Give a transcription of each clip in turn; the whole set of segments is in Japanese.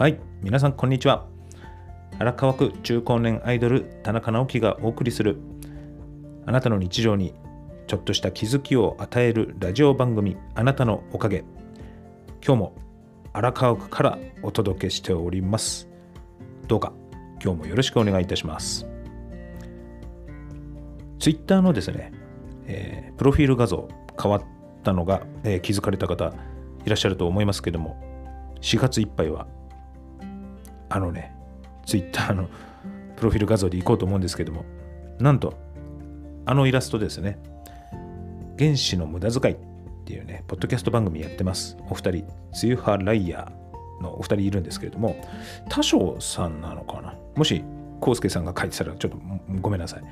はい皆さんこんにちは。荒川区中高年アイドル田中直樹がお送りするあなたの日常にちょっとした気づきを与えるラジオ番組あなたのおかげ。今日も荒川区からお届けしております。どうか今日もよろしくお願いいたします。ツイッターのですね、えー、プロフィール画像変わったのが、えー、気づかれた方いらっしゃると思いますけども4月いっぱいはあのね、ツイッターのプロフィール画像でいこうと思うんですけども、なんと、あのイラストですね、原子の無駄遣いっていうね、ポッドキャスト番組やってます。お二人、ツユハライヤーのお二人いるんですけれども、多少さんなのかなもし、コウスケさんが書いてたらちょっとごめんなさい。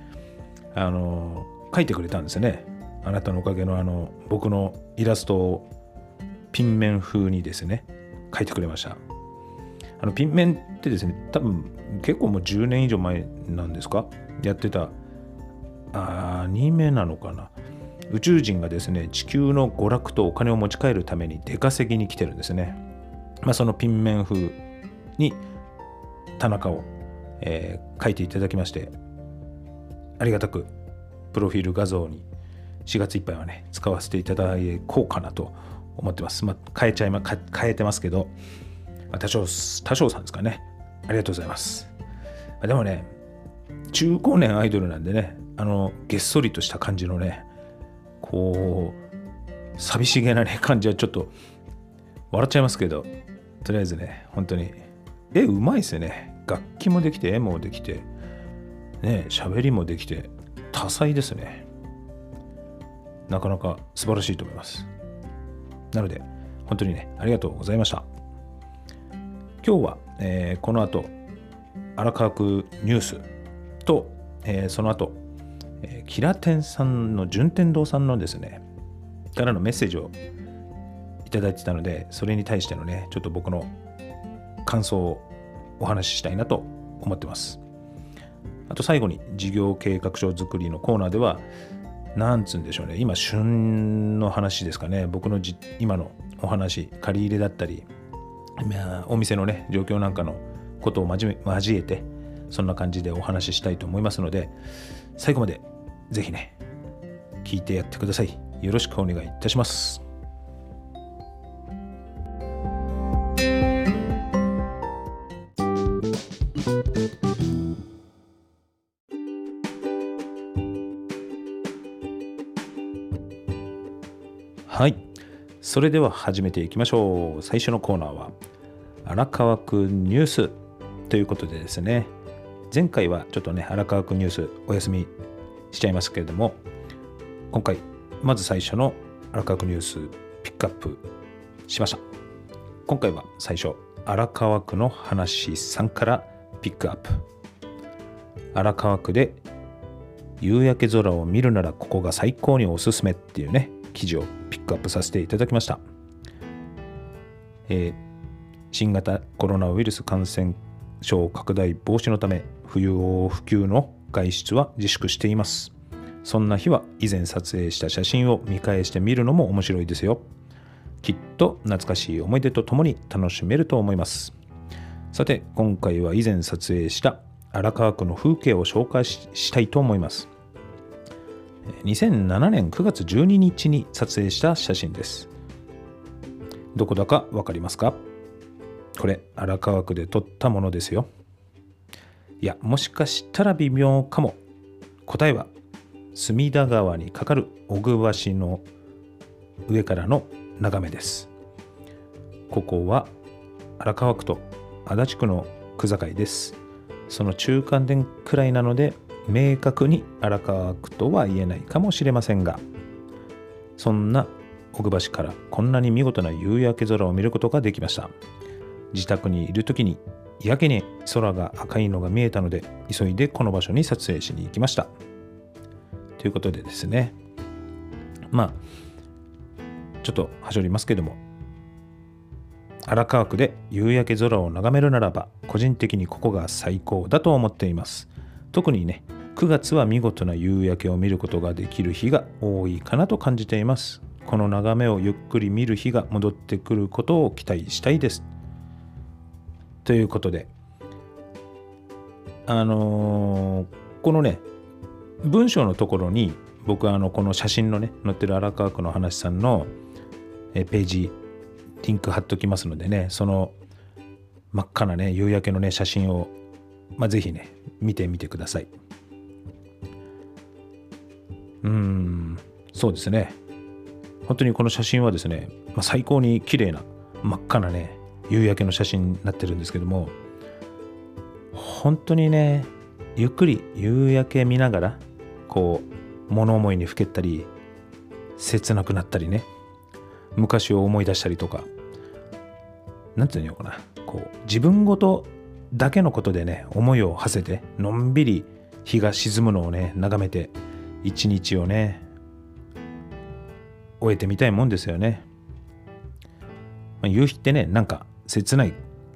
あの、書いてくれたんですよね。あなたのおかげのあの、僕のイラストをピン面風にですね、書いてくれました。あのピンメンってですね、多分結構もう10年以上前なんですか？やってたアニメなのかな？宇宙人がですね、地球の娯楽とお金を持ち帰るために出稼ぎに来てるんですね。まあ、そのピンメン風に田中を、えー、書いていただきまして、ありがたくプロフィール画像に4月いっぱいはね、使わせていただこうかなと思ってます。まあ、変えちゃいま、変えてますけど、まあ、多少、多少さんですかね。ありがとうございます。まあ、でもね、中高年アイドルなんでね、あの、げっそりとした感じのね、こう、寂しげなね、感じはちょっと笑っちゃいますけど、とりあえずね、本当に、絵うまいですよね。楽器もできて、絵もできて、ね、喋りもできて、多彩ですね。なかなか素晴らしいと思います。なので、本当にね、ありがとうございました。今日は、えー、この後荒川区ニュースと、えー、その後、えー、キラテンさんの順天堂さんのですねからのメッセージをいただいてたのでそれに対してのねちょっと僕の感想をお話ししたいなと思ってます。あと最後に事業計画書作りのコーナーではなんつうんでしょうね今旬の話ですかね僕の今のお話借り入れだったりお店のね状況なんかのことを交えてそんな感じでお話ししたいと思いますので最後まで是非ね聞いてやってください。よろしくお願いいたします。それでは始めていきましょう。最初のコーナーは、荒川区ニュースということでですね、前回はちょっとね、荒川区ニュースお休みしちゃいますけれども、今回、まず最初の荒川区ニュースピックアップしました。今回は最初、荒川区の話3からピックアップ。荒川区で夕焼け空を見るならここが最高におすすめっていうね、記事をピックアップさせていただきました。えー、新型コロナウイルス感染症拡大防止のため、不要不急の外出は自粛しています。そんな日は以前撮影した写真を見返してみるのも面白いですよ。きっと懐かしい思い出とともに楽しめると思います。さて、今回は以前撮影した荒川区の風景を紹介したいと思います。2007年9月12日に撮影した写真です。どこだか分かりますか？これ荒川区で撮ったものですよ。いや、もしかしたら微妙かも。答えは隅田川に架かる小具橋の上からの眺めです。ここは荒川区と足立区の区境です。その中間点くらいなので明確に荒川区とは言えないかもしれませんがそんな奥橋からこんなに見事な夕焼け空を見ることができました。自宅にいる時にやけに空が赤いのが見えたので急いでこの場所に撮影しに行きました。ということでですね。まあちょっとはしょりますけども荒川区で夕焼け空を眺めるならば個人的にここが最高だと思っています。特にね9月は見事な夕焼けを見ることができる日が多いかなと感じています。この眺めをゆっくり見る日が戻ってくることを期待したいです。ということで、あのーこのね、文章のところに、僕はあのこの写真のね、載ってる荒川区の話さんのページ、リンク貼っときますのでね、その真っ赤なね、夕焼けのね、写真を、まあ、ね、見てみてください。うん、そうですね。本当にこの写真はですね、まあ、最高に綺麗な真っ赤なね、夕焼けの写真になってるんですけども、本当にね、ゆっくり夕焼け見ながら、こう、物思いにふけったり、切なくなったりね、昔を思い出したりとか、なんていうのかな、こう、自分ごとだけのことでね、思いを馳せて、のんびり日が沈むのをね、眺めて、一日をね、終えてみたいもんですよね。まあ、夕日ってね、なんか切ない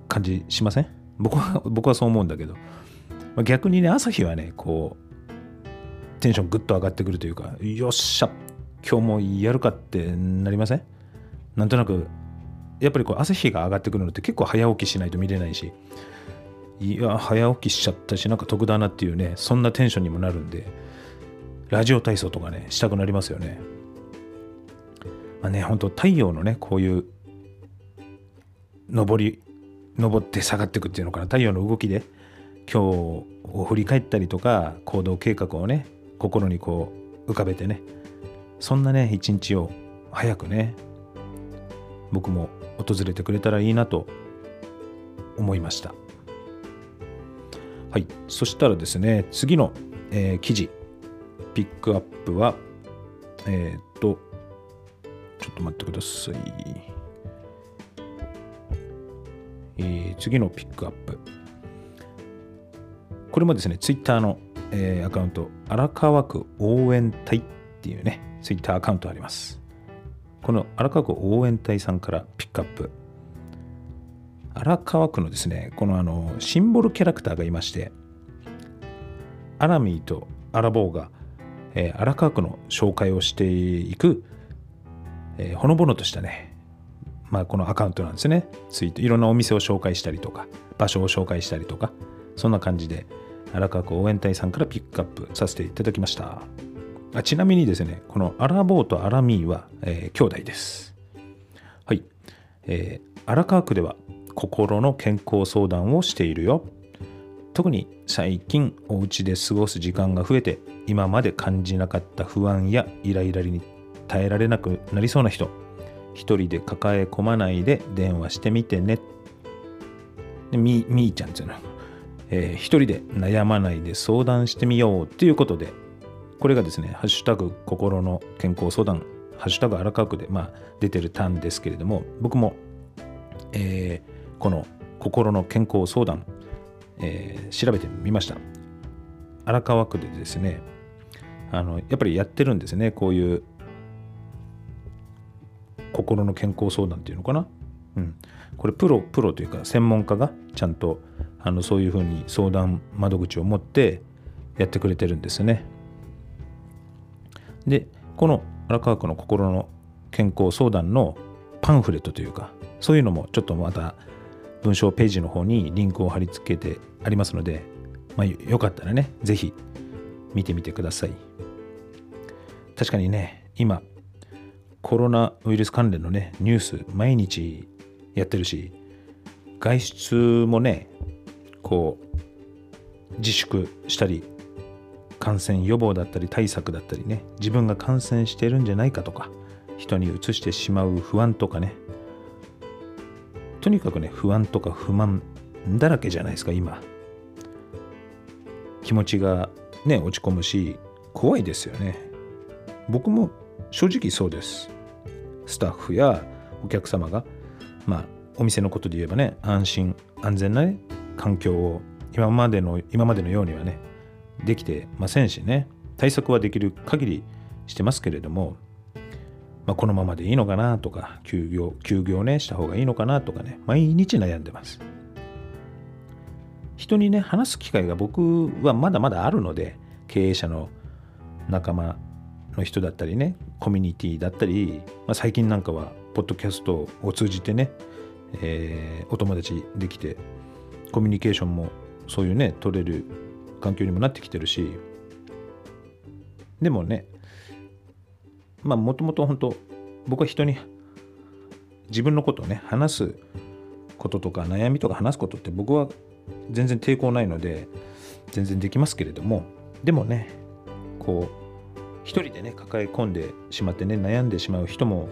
感じしません？僕は、僕はそう思うんだけど、まあ、逆にね、朝日はね、こう、テンションぐっと上がってくるというか、よっしゃ、今日もやるかってなりません？なんとなく、やっぱりこう朝日が上がってくるのって結構早起きしないと見れないし、いや、早起きしちゃったし、なんか得だなっていうね、そんなテンションにもなるんで、ラジオ体操とかね、したくなりますよね。まあね、本当太陽のね、こういう、上り、上って下がっていくっていうのかな、太陽の動きで、今日を振り返ったりとか、行動計画をね、心にこう浮かべてね、そんなね、一日を早くね、僕も訪れてくれたらいいなと思いました。はい、そしたらですね、次の、えー記事、ピックアップは、えっ、と、ちょっと待ってください。えー次のピックアップ。これもですね、ツイッターの、えーアカウント、荒川区応援隊っていうね、ツイッターアカウントあります。この荒川区応援隊さんからピックアップ。荒川区のですね、このあの、シンボルキャラクターがいまして、アラミーとアラボーが、えー荒川区の紹介をしていく、えーほのぼのとしたね、まあ、このアカウントなんですね。ツイート、いろんなお店を紹介したりとか、場所を紹介したりとか、そんな感じで、荒川区応援隊さんからピックアップさせていただきました。あちなみにですね、このアラボーとアラミーは、えー兄弟です。はい。えー荒川区では心の健康相談をしているよ。特に最近お家で過ごす時間が増えて今まで感じなかった不安やイライラに耐えられなくなりそうな人一人で抱え込まないで電話してみてね。みみーちゃんっていうの、えー一人で悩まないで相談してみようということでこれがですね「ハッシュタグ心の健康相談」「ハッシュタグ荒川区で」まあ、出てるターンですけれども僕も、えーこの心の健康相談えー調べてみました。荒川区でですねあのやっぱりやってるんですね。こういう心の健康相談っていうのかな、うん、これプロプロというか専門家がちゃんとあのそういうふうに相談窓口を持ってやってくれてるんですね。でこの荒川区の心の健康相談のパンフレットというかそういうのもちょっとまた文章ページの方にリンクを貼り付けてありますので、まあ、よかったらね、ぜひ見てみてください。確かにね、今、コロナウイルス関連のね、ニュース、毎日やってるし、外出もね、こう、自粛したり、感染予防だったり対策だったりね、自分が感染してるんじゃないかとか、人に移してしまう不安とかね、とにかくね、不安とか不満だらけじゃないですか、今。気持ちがね、落ち込むし、怖いですよね。僕も正直そうです。スタッフやお客様が、まあ、お店のことで言えばね、安心、安全な、ね、環境を今までの、今までのようにはね、できてませんしね、対策はできる限りしてますけれども、まあ、このままでいいのかなとか、休業、休業ね、した方がいいのかなとかね、毎日悩んでます。人にね、話す機会が僕はまだまだあるので、経営者の仲間の人だったりね、コミュニティだったり、まあ、最近なんかは、ポッドキャストを通じてね、えーお友達できて、コミュニケーションもそういうね取れる環境にもなってきてるしでもねまあもともと本当僕は人に自分のことをね話すこととか悩みとか話すことって僕は全然抵抗ないので全然できますけれどもでもねこう一人でね抱え込んでしまってね悩んでしまう人も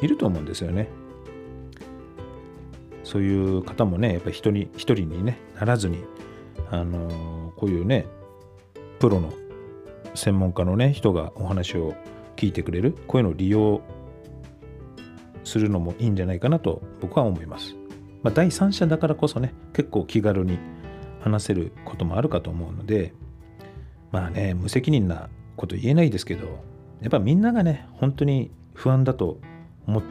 いると思うんですよねそういう方もねやっぱり人に一人にねならずにあのー、こういうねプロの専門家のね人がお話を聞いてくれるこういうのを利用するのもいいんじゃないかなと僕は思います。まあ、第三者だからこそね結構気軽に話せることもあるかと思うのでまあね無責任なこと言えないですけどやっぱみんながね本当に不安だと思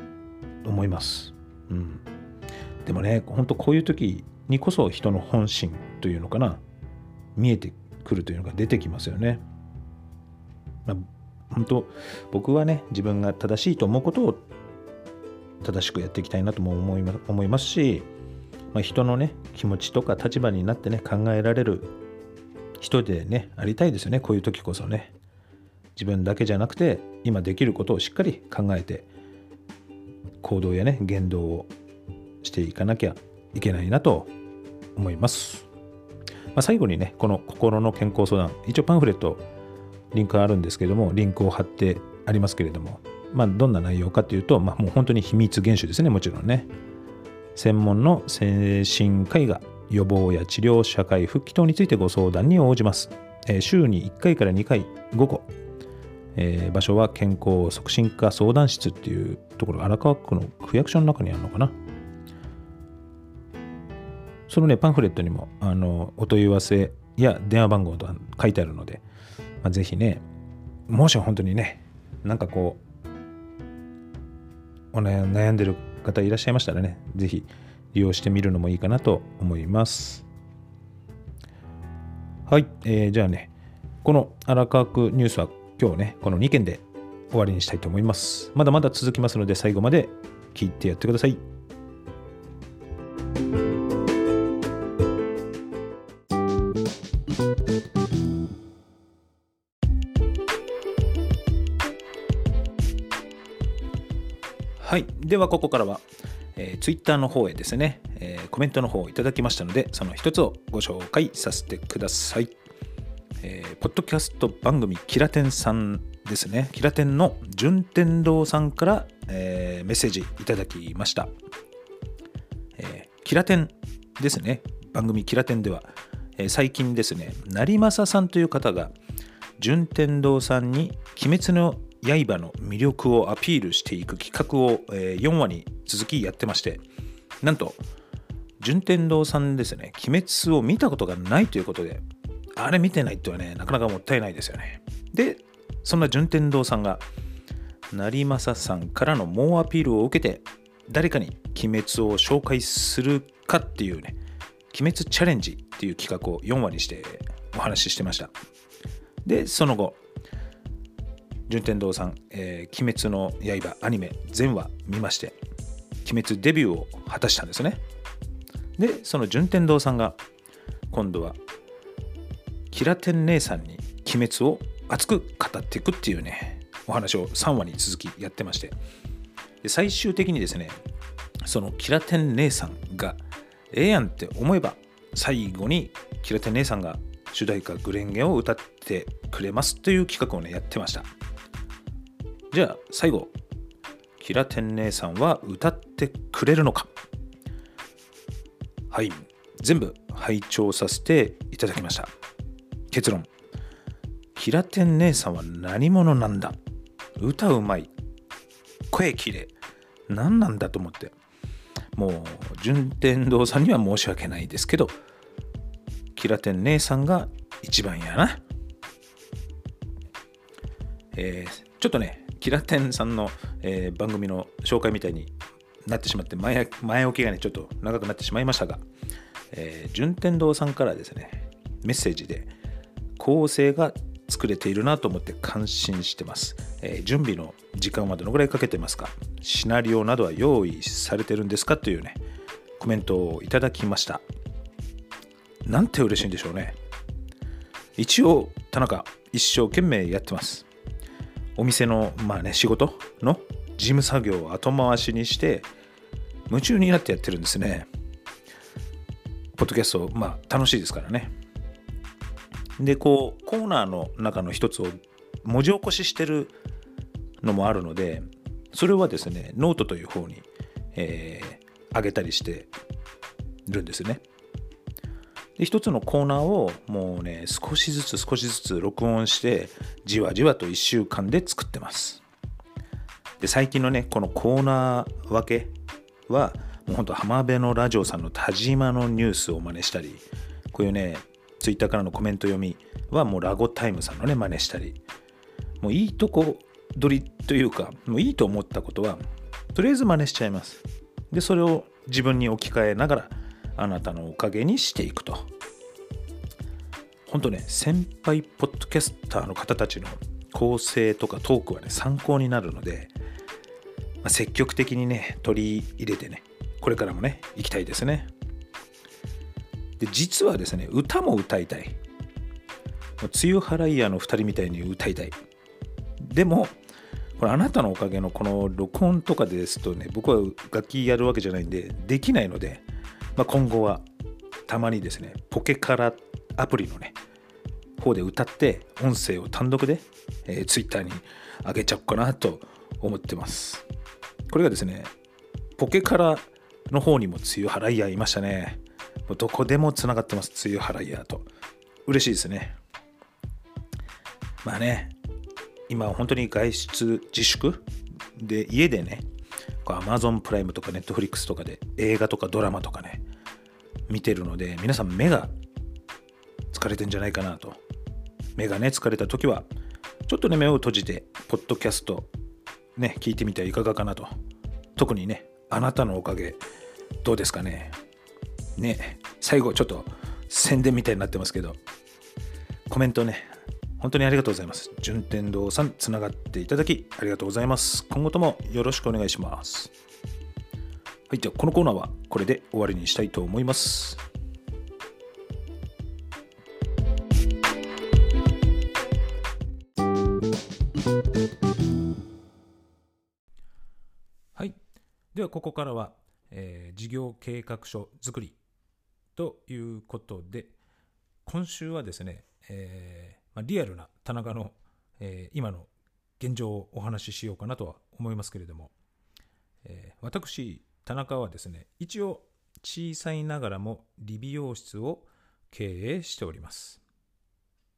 思います。うん、でもね本当こういう時にこそ人の本心というのかな見えてくるというのが出てきますよね。まあ、本当僕はね自分が正しいと思うことを正しくやっていきたいなとも思い思いますし、まあ、人のね気持ちとか立場になってね考えられる人でねありたいですよねこういう時こそね。自分だけじゃなくて今できることをしっかり考えて行動やね言動をしていかなきゃいけないなと思います、まあ、最後にねこの心の健康相談。一応パンフレットリンクあるんですけどもリンクを貼ってありますけれどもまあどんな内容かというと、まあ、もう本当に秘密厳守ですねもちろんね。専門の精神科医が予防や治療社会復帰等についてご相談に応じます、えー、週に1回から2回午後。えー、場所は健康促進課相談室っていうところ、荒川区の区役所の中にあるのかな。そのね、パンフレットにもあのお問い合わせや電話番号と書いてあるので、まあ、ぜひね、もし本当にね、なんかこう、お悩んでる方いらっしゃいましたらね、ぜひ利用してみるのもいいかなと思います。はい、えー、じゃあね、この荒川区ニュースは今日ね、この2件で終わりにしたいと思います。まだまだ続きますので、最後まで聞いてやってください。では、ここからは、えー、Twitter の方へですね、えー、コメントの方をいただきましたので、その一つをご紹介させてください。えー、ポッドキャスト番組キラテンさんですね。キラテンの順天堂さんから、えー、メッセージいただきました、えー、キラテンですね。番組キラテンでは、えー、最近ですね成政さんという方が順天堂さんに「鬼滅の刃」の魅力をアピールしていく企画を、4話に続きやってましてなんと順天堂さんですね鬼滅を見たことがないということであれ見てないってはね、なかなかもったいないですよね。で、そんな順天堂さんが、成政さんからの猛アピールを受けて、誰かに鬼滅を紹介するかっていうね、鬼滅チャレンジっていう企画を4話にしてお話ししてました。で、その後、順天堂さん、えー、鬼滅の刃アニメ全話見まして、鬼滅デビューを果たしたんですね。で、その順天堂さんが今度はキラテン姉さんに鬼滅を熱く語っていくっていうねお話を3話に続きやってましてで最終的にですねそのキラテン姉さんがええやんって思えば最後にキラテン姉さんが主題歌グレンゲを歌ってくれますという企画をねやってましたじゃあ最後キラテン姉さんは歌ってくれるのか？はい。全部拝聴させていただきました。結論。キラテン姉さんは何者なんだ？歌うまい。声きれい何なんだと思って？もう順天堂さんには申し訳ないですけどキラテン姉さんが一番やな？えー、ちょっとねキラテンさんの、えー、番組の紹介みたいになってしまって前前置きがねちょっと長くなってしまいましたが、えー、順天堂さんからですねメッセージで構成が作れているなと思って感心してます、えー、準備の時間はどのぐらいかけてますか？シナリオなどは用意されてるんですか？というねコメントをいただきましたなんて嬉しいんでしょうね。一応、田中、一生懸命やってます。お店の、まあね、仕事の事務作業を後回しにして、夢中になってやってるんですね。ポッドキャスト、まあ、楽しいですからね。で、こう、コーナーの中の一つを文字起こししてるのもあるので、それはですね、ノートという方に、えー、上げたりしてるんですね。で一つのコーナーをもうね少しずつ少しずつ録音してじわじわと1週間で作ってます。で最近のねこのコーナー分けはもうほんと浜辺のラジオさんの田島のニュースを真似したりこういうねツイッターからのコメント読みはもうラゴタイムさんのね真似したり。もういいとこ取りというかもういいと思ったことはとりあえず真似しちゃいます。でそれを自分に置き換えながらあなたのおかげにしていくと。本当ね、先輩ポッドキャスターの方たちの構成とかトークはね、参考になるので、まあ、積極的にね、取り入れてね、これからもね、行きたいですね。で、実はですね、歌も歌いたい。梅雨払い屋の2人みたいに歌いたい。でも、これあなたのおかげのこの録音とかですとね、僕は楽器やるわけじゃないんで、できないので、まあ、今後はたまにですね、ポケカラアプリのね、方で歌って音声を単独で、えー、Twitter に上げちゃおうかなと思ってます。これがですね、ポケカラの方にも梅雨払い屋いましたね。もうどこでもつながってます、梅雨払い屋と。嬉しいですね。まあね、今本当に外出自粛で家でね、Amazon プライムとか Netflix とかで映画とかドラマとかね、見てるので、皆さん目が疲れてんじゃないかなと。目がね、疲れた時は、ちょっとね、目を閉じて、ポッドキャスト、ね、聞いてみてはいかがかなと。特にね、あなたのおかげ、どうですかね。ね、最後ちょっと宣伝みたいになってますけど、コメントね、本当にありがとうございます。順天堂さん、つながっていただきありがとうございます。今後ともよろしくお願いします。はい、ではこのコーナーはこれで終わりにしたいと思います。はい、ではここからは、えー、事業計画書作りということで、今週はですね、えーまあ、リアルな田中の、えー、今の現状をお話ししようかなとは思いますけれども、えー、私、田中はですね、一応小さいながらも理美容室を経営しております。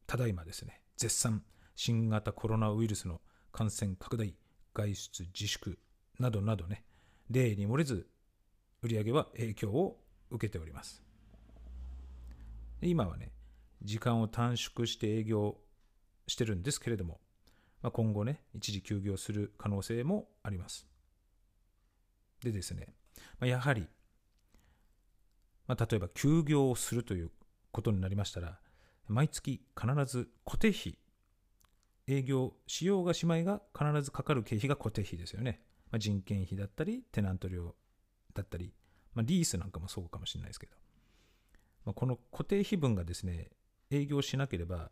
ただいまですね、絶賛新型コロナウイルスの感染拡大、外出自粛などなどね、例に漏れず売り上げは影響を受けております。今はね、時間を短縮して営業してるんですけれども、まあ、今後ね、一時休業する可能性もあります。でですね、まあ、やはり、まあ、例えば休業をするということになりましたら、毎月必ず固定費、営業しようがしまいが必ずかかる経費が固定費ですよね。まあ、人件費だったり、テナント料だったり、まあ、リースなんかもそうかもしれないですけど、まあ、この固定費分がですね、営業しなければ、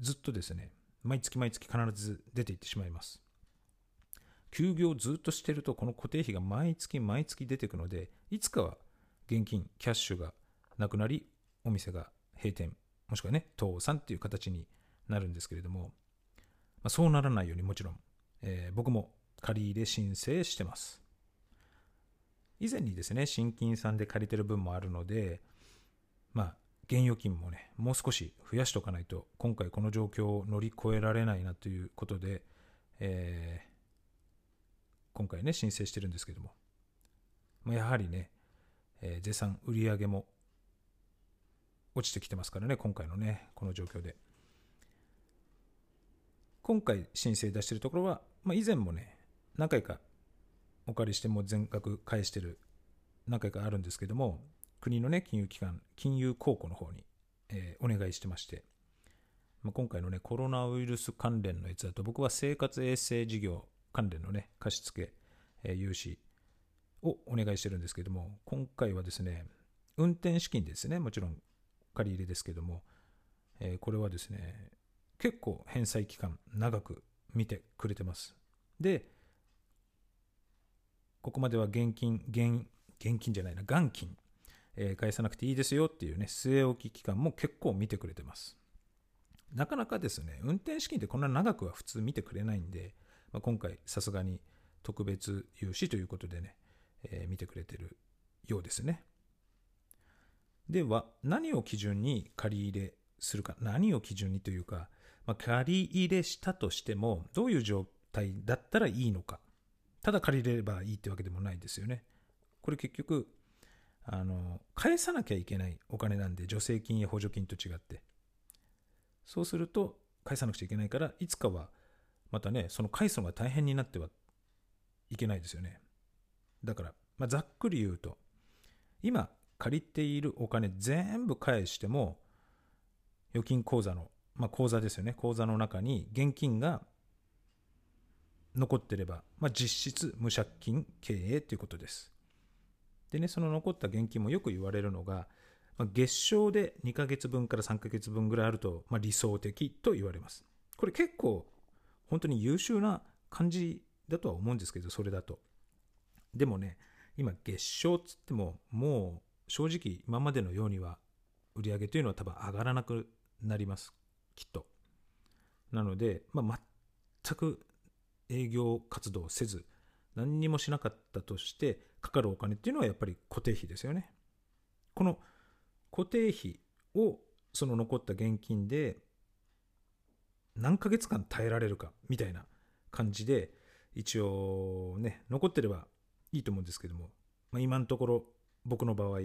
ずっとですね、毎月毎月必ず出ていってしまいます。休業ずっとしてると、この固定費が毎月毎月出てくので、いつかは現金、キャッシュがなくなり、お店が閉店、もしくはね、倒産っていう形になるんですけれども、まあ、そうならないようにもちろん、えー、僕も借り入れ申請してます。以前にですね、新金さんで借りてる分もあるので、まあ、現預金もね、もう少し増やしておかないと、今回この状況を乗り越えられないなということで、えー、今回ね、申請してるんですけども、まあ、やはりね、えー、絶賛売り上げも落ちてきてますからね、今回のね、この状況で。今回申請出してるところは、まあ、以前もね、何回かお借りしても全額返してる何回かあるんですけども、国のね、金融機関、金融公庫の方に、えー、お願いしてまして、まあ、今回のね、コロナウイルス関連のやつだと、僕は生活衛生事業関連のね、貸付、えー、融資をお願いしてるんですけども、今回はですね、運転資金ですね、もちろん借り入れですけども、えー、これはですね、結構返済期間長く見てくれてます。で、ここまでは現金、現現金じゃないな、元金、えー、返さなくていいですよっていうね、据え置き期間も結構見てくれてます。なかなかですね、運転資金ってこんな長くは普通見てくれないんで、まあ、今回さすがに特別融資ということでね、えー、見てくれてるようですね。では、何を基準に借り入れするか、何を基準にというか、まあ、借り入れしたとしても、どういう状態だったらいいのか。ただ借りれればいいってわけでもないですよね。これ結局、あの、返さなきゃいけないお金なんで、助成金や補助金と違って。そうすると、返さなくちゃいけないから、いつかは、またね、その返すのが大変になってはいけないですよね。だから、まあ、ざっくり言うと、今借りているお金全部返しても、預金口座の、まあ、口座ですよね。口座の中に現金が残ってれば、まあ、実質無借金経営ということです。でね、その残った現金もよく言われるのが、まあ、月賞で2ヶ月分から3ヶ月分ぐらいあると、まあ、理想的と言われます。これ結構本当に優秀な感じだとは思うんですけど、それだと。でもね、今月賞っつってももう正直今までのようには売り上げというのは多分上がらなくなります。きっと。なので、まあ、全く営業活動せず、何にもしなかったとしてかかるお金っていうのはやっぱり固定費ですよね。この固定費をその残った現金で何ヶ月間耐えられるかみたいな感じで一応ね残ってればいいと思うんですけども、まあ、今のところ僕の場合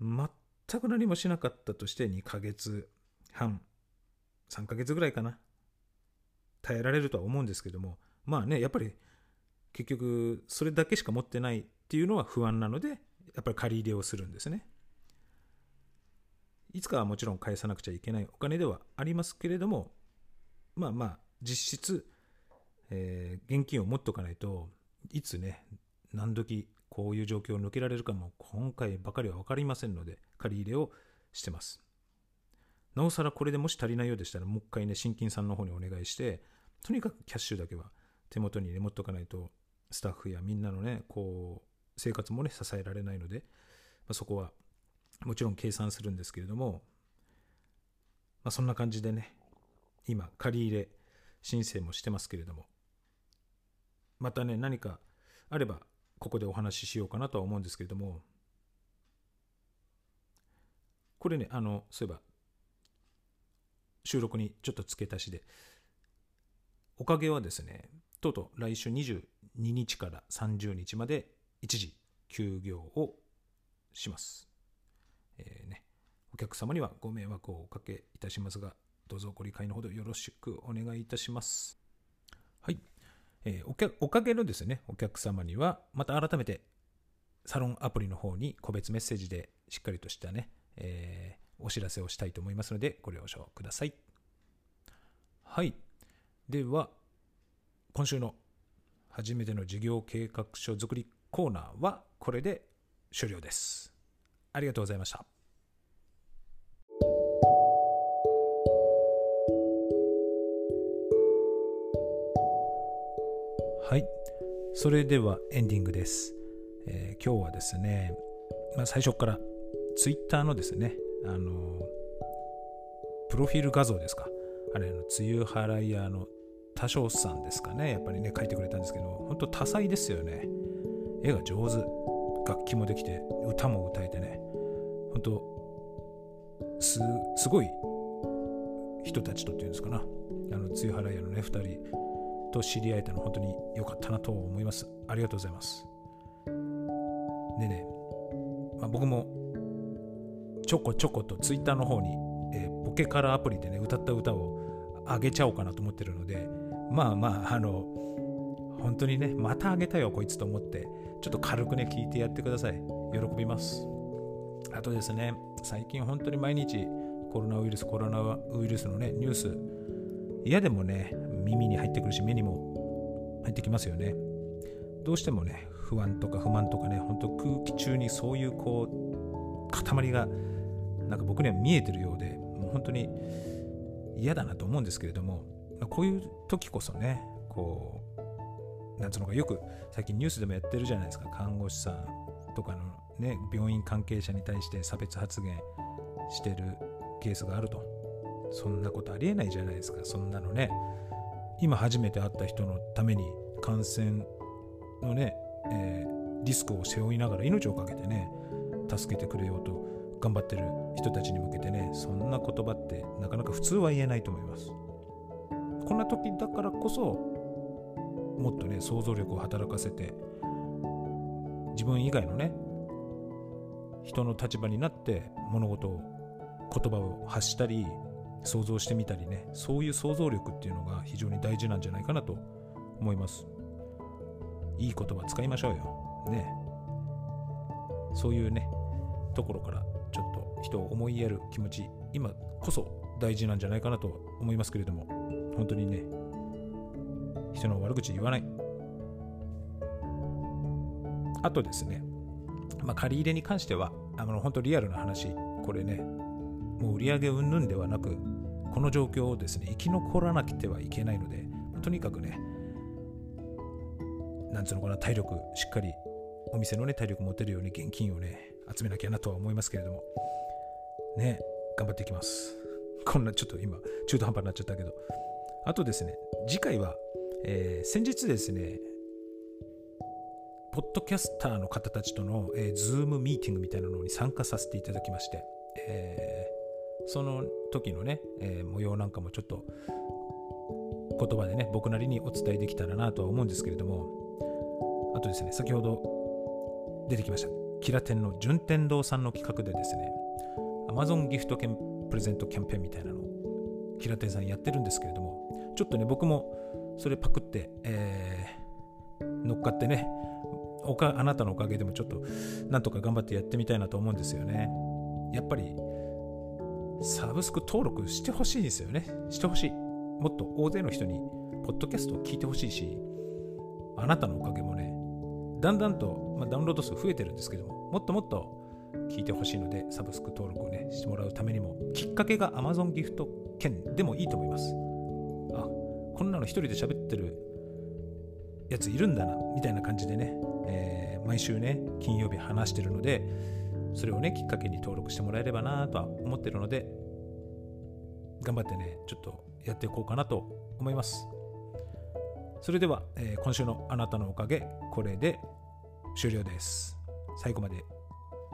全く何もしなかったとして2ヶ月半3ヶ月ぐらいかな耐えられるとは思うんですけどもまあねやっぱり結局それだけしか持ってないっていうのは不安なのでやっぱり借り入れをするんですね。いつかはもちろん返さなくちゃいけないお金ではありますけれどもまあまあ実質、えー、現金を持っておかないといつね何時こういう状況を抜けられるかも今回ばかりは分かりませんので借り入れをしてます。なおさらこれでもし足りないようでしたらもう一回ね新金さんの方にお願いしてとにかくキャッシュだけは手元に、ね、持っておかないとスタッフやみんなのねこう生活もね支えられないので、まあ、そこはもちろん計算するんですけれども、まあ、そんな感じでね今借り入れ申請もしてますけれどもまたね何かあればここでお話ししようかなとは思うんですけれどもこれねあのそういえば収録にちょっと付け足しでおかげはですねとうとう来週2日から30日まで一時休業をします、えーね、お客様にはご迷惑をおかけいたしますがどうぞご理解のほどよろしくお願いいたしますはいえー、お客おかげのですね、お客様には、また改めて、サロンアプリの方に個別メッセージでしっかりとしたね、えー、お知らせをしたいと思いますので、ご了承ください。はい。では、今週の初めての事業計画書作りコーナーはこれで終了です。ありがとうございました。はい。それではエンディングです。えー、今日はですね、まあ、最初からツイッターのですね、あのプロフィール画像ですか。あれ、の梅雨払い屋の多少さんですかね。やっぱりね、書いてくれたんですけど、本当多彩ですよね。絵が上手。楽器もできて、歌も歌えてね。本当す、すごい人たちとっていうんですかな。あの、梅雨払い屋のね、2人。と知り合えたの本当に良かったなと思います。ありがとうございます。でね、まあ、僕もちょこちょことツイッターの方に、えー、ポケカラアプリでね、歌った歌をあげちゃおうかなと思ってるので、まあまあ、あの、本当にね、またあげたよ、こいつと思って、ちょっと軽くね、聞いてやってください。喜びます。あとですね、最近本当に毎日コロナウイルス、コロナウイルスのね、ニュース、嫌でもね、耳に入ってくるし目にも入ってきますよねどうしてもね不安とか不満とかね本当空気中にそういうこう塊がなんか僕には見えてるようでもう本当に嫌だなと思うんですけれどもこういう時こそねこうなんつうのかよく最近ニュースでもやってるじゃないですか。看護師さんとかのね病院関係者に対して差別発言してるケースがあると。そんなことありえないじゃないですか。そんなのね。今初めて会った人のために感染のね、えー、リスクを背負いながら命を懸けてね助けてくれようと頑張ってる人たちに向けてねそんな言葉ってなかなか普通は言えないと思います。こんな時だからこそもっとね想像力を働かせて自分以外のね人の立場になって物事を言葉を発したり想像してみたりねそういう想像力っていうのが非常に大事なんじゃないかなと思います。いい言葉使いましょうよ。ね。そういうねところからちょっと人を思いやる気持ち今こそ大事なんじゃないかなと思いますけれども。本当にね人の悪口言わない。あとですね、まあ、借り入れに関してはあの本当リアルな話。これねもう売り上げ云々ではなくこの状況をですね生き残らなくてはいけないのでとにかくねなんつうのかな体力しっかりお店のね体力持てるように現金をね集めなきゃなとは思いますけれどもね頑張っていきます。こんなちょっと今中途半端になっちゃったけど。あとですね次回は、えー、先日ですねポッドキャスターの方たちとの、えー、ズームミーティングみたいなのに参加させていただきまして、えー、その時のね、えー、模様なんかもちょっと言葉でね僕なりにお伝えできたらなとは思うんですけれどもあとですね先ほど出てきましたキラテンの順天堂さんの企画でですね Amazon ギフト券プレゼントキャンペーンみたいなのをキラテンさんやってるんですけれどもちょっとね僕もそれパクって、えー、乗っかってねおかあなたのおかげでもちょっとなんとか頑張ってやってみたいなと思うんですよね。やっぱりサブスク登録してほしいですよね。してほしい。もっと大勢の人にポッドキャストを聞いてほしいしあなたのおかげもねだんだんと、まあ、ダウンロード数増えてるんですけどももっともっと聞いてほしいのでサブスク登録をねしてもらうためにもきっかけが Amazon ギフト券でもいいと思います。こんなの一人で喋ってるやついるんだなみたいな感じでね、えー、毎週ね金曜日話してるのでそれをねきっかけに登録してもらえればなとは思ってるので頑張ってねちょっとやっていこうかなと思います。それでは、えー、今週のあなたのおかげこれで終了です。最後まで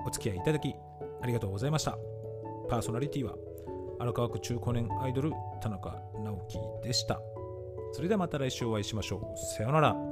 お付き合いいただきありがとうございました。パーソナリティは荒川区中高年アイドル田中直樹でした。それではまた来週お会いしましょう。さようなら。